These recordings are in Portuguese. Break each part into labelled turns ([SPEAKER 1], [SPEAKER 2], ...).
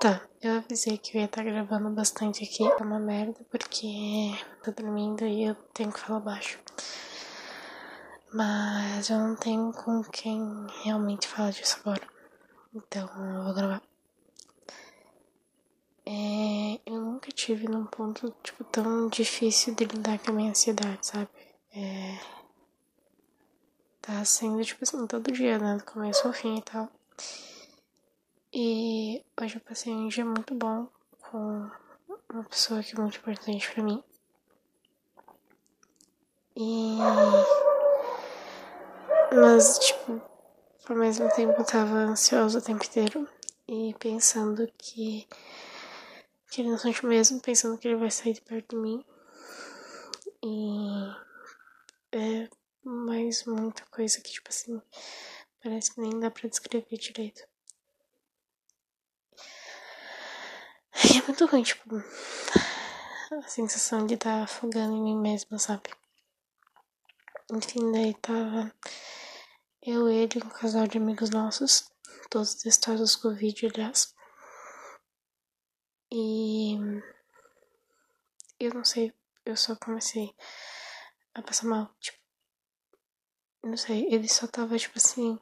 [SPEAKER 1] Tá, eu avisei que eu ia estar tá gravando bastante aqui. É uma merda, porque tô dormindo e eu tenho que falar baixo. Mas eu não tenho com quem realmente falar disso agora. Então eu vou gravar. É, eu nunca tive num ponto, tipo, tão difícil de lidar com a minha ansiedade, sabe? É, tá sendo, tipo assim, todo dia, né? Do começo ao fim e tal. E hoje eu passei um dia muito bom com uma pessoa que é muito importante para mim. E. Mas, tipo, ao mesmo tempo eu tava ansiosa o tempo inteiro e pensando que. que ele não sente mesmo, pensando que ele vai sair de perto de mim. E. É mais muita coisa que, tipo assim, parece que nem dá pra descrever direito. É muito ruim, tipo, a sensação de estar tá afogando em mim mesma, sabe? Enfim, daí tava eu, ele, um casal de amigos nossos, todos testados Covid, aliás. E eu não sei, eu só comecei a passar mal, tipo, não sei, ele só tava, tipo assim,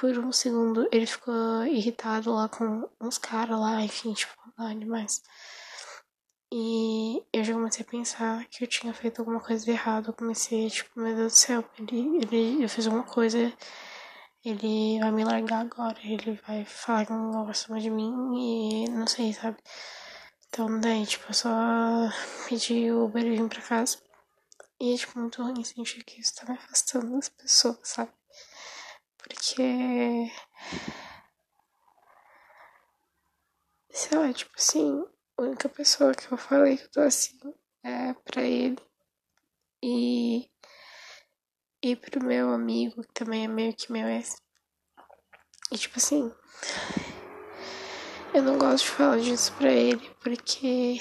[SPEAKER 1] por um segundo ele ficou irritado lá com uns caras lá, enfim, tipo, lá demais. E eu já comecei a pensar que eu tinha feito alguma coisa de errado. Eu comecei, tipo, meu Deus do céu, ele, ele, eu fiz alguma coisa, ele vai me largar agora, ele vai falar que não gosta mais de mim e não sei, sabe? Então daí, tipo, eu só pedi o Uber e vim pra casa. E é, tipo, muito ruim sentir que isso tá me afastando das pessoas, sabe? Porque. Sei lá, tipo assim, a única pessoa que eu falei que eu tô assim é pra ele. E. E pro meu amigo, que também é meio que meu ex. E tipo assim. Eu não gosto de falar disso pra ele porque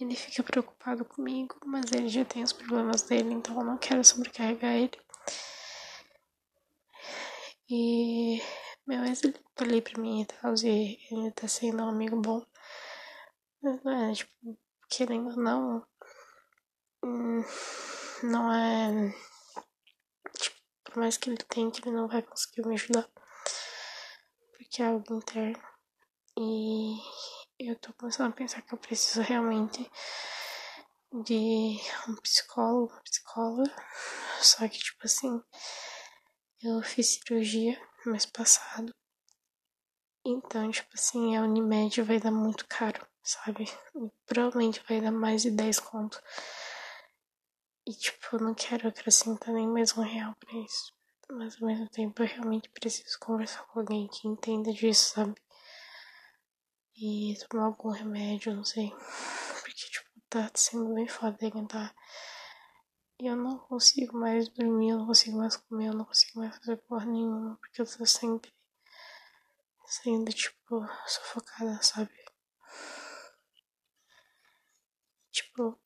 [SPEAKER 1] ele fica preocupado comigo, mas ele já tem os problemas dele, então eu não quero sobrecarregar ele. E meu ex ele tá ali pra mim e tal, e ele tá sendo um amigo bom. Mas não é, tipo, querendo ou não, hum, não é. Tipo, por mais que ele tente, ele não vai conseguir me ajudar. Porque é algo interno. E eu tô começando a pensar que eu preciso realmente de um psicólogo, uma psicóloga. Só que, tipo assim, eu fiz cirurgia mês passado. Então, tipo assim, a Unimed vai dar muito caro, sabe? Provavelmente vai dar mais de 10 conto. E, tipo, eu não quero acrescentar nem mais um real pra isso. Mas ao mesmo tempo eu realmente preciso conversar com alguém que entenda disso, sabe? E tomar algum remédio, não sei. Porque, tipo, tá sendo bem foda aguentar e eu não consigo mais dormir, eu não consigo mais comer, eu não consigo mais fazer porra nenhuma, porque eu tô sempre sendo, tipo, sufocada, sabe? Tipo,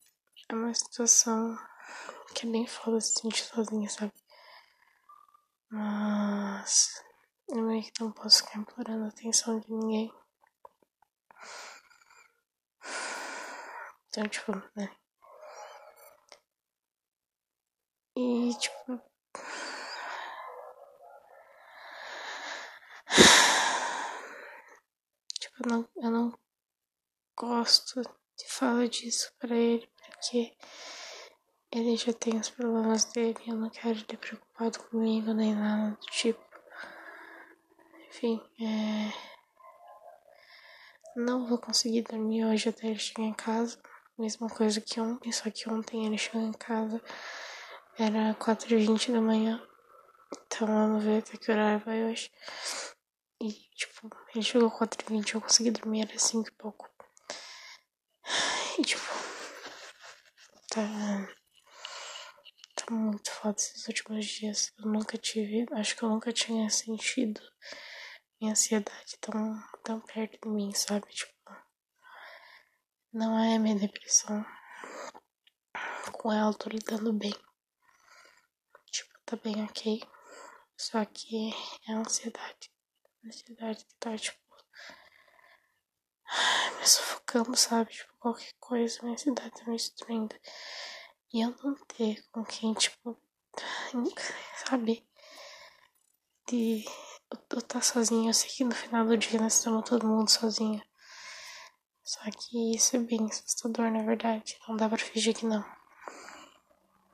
[SPEAKER 1] é uma situação que é bem foda se sentir sozinha, sabe? Mas eu meio que não posso ficar implorando a atenção de ninguém. Então, tipo, né? E, tipo. Tipo, eu não, eu não gosto de falar disso pra ele, porque ele já tem os problemas dele, eu não quero ele preocupado comigo nem nada do tipo. Enfim, é. Não vou conseguir dormir hoje até ele chegar em casa. Mesma coisa que ontem, só que ontem ele chegou em casa era 4h20 da manhã. Então vamos ver até que horário vai hoje. E, tipo, ele chegou 4h20, eu consegui dormir, era 5 e pouco. E, tipo, tá. Tá muito foda esses últimos dias. Eu nunca tive. Acho que eu nunca tinha sentido minha ansiedade tão, tão perto de mim, sabe? Tipo, não é minha depressão. Com ela eu tô lidando bem tá bem ok. Só que é ansiedade. Ansiedade que tá, tipo, me sufocando, sabe? Tipo, qualquer coisa, minha cidade tá me destruindo. E eu não ter com quem, tipo, sabe? De eu estar sozinha. Eu sei que no final do dia nós estamos todo mundo sozinho. Só que isso é bem assustador, na verdade. Não dá pra fingir que não.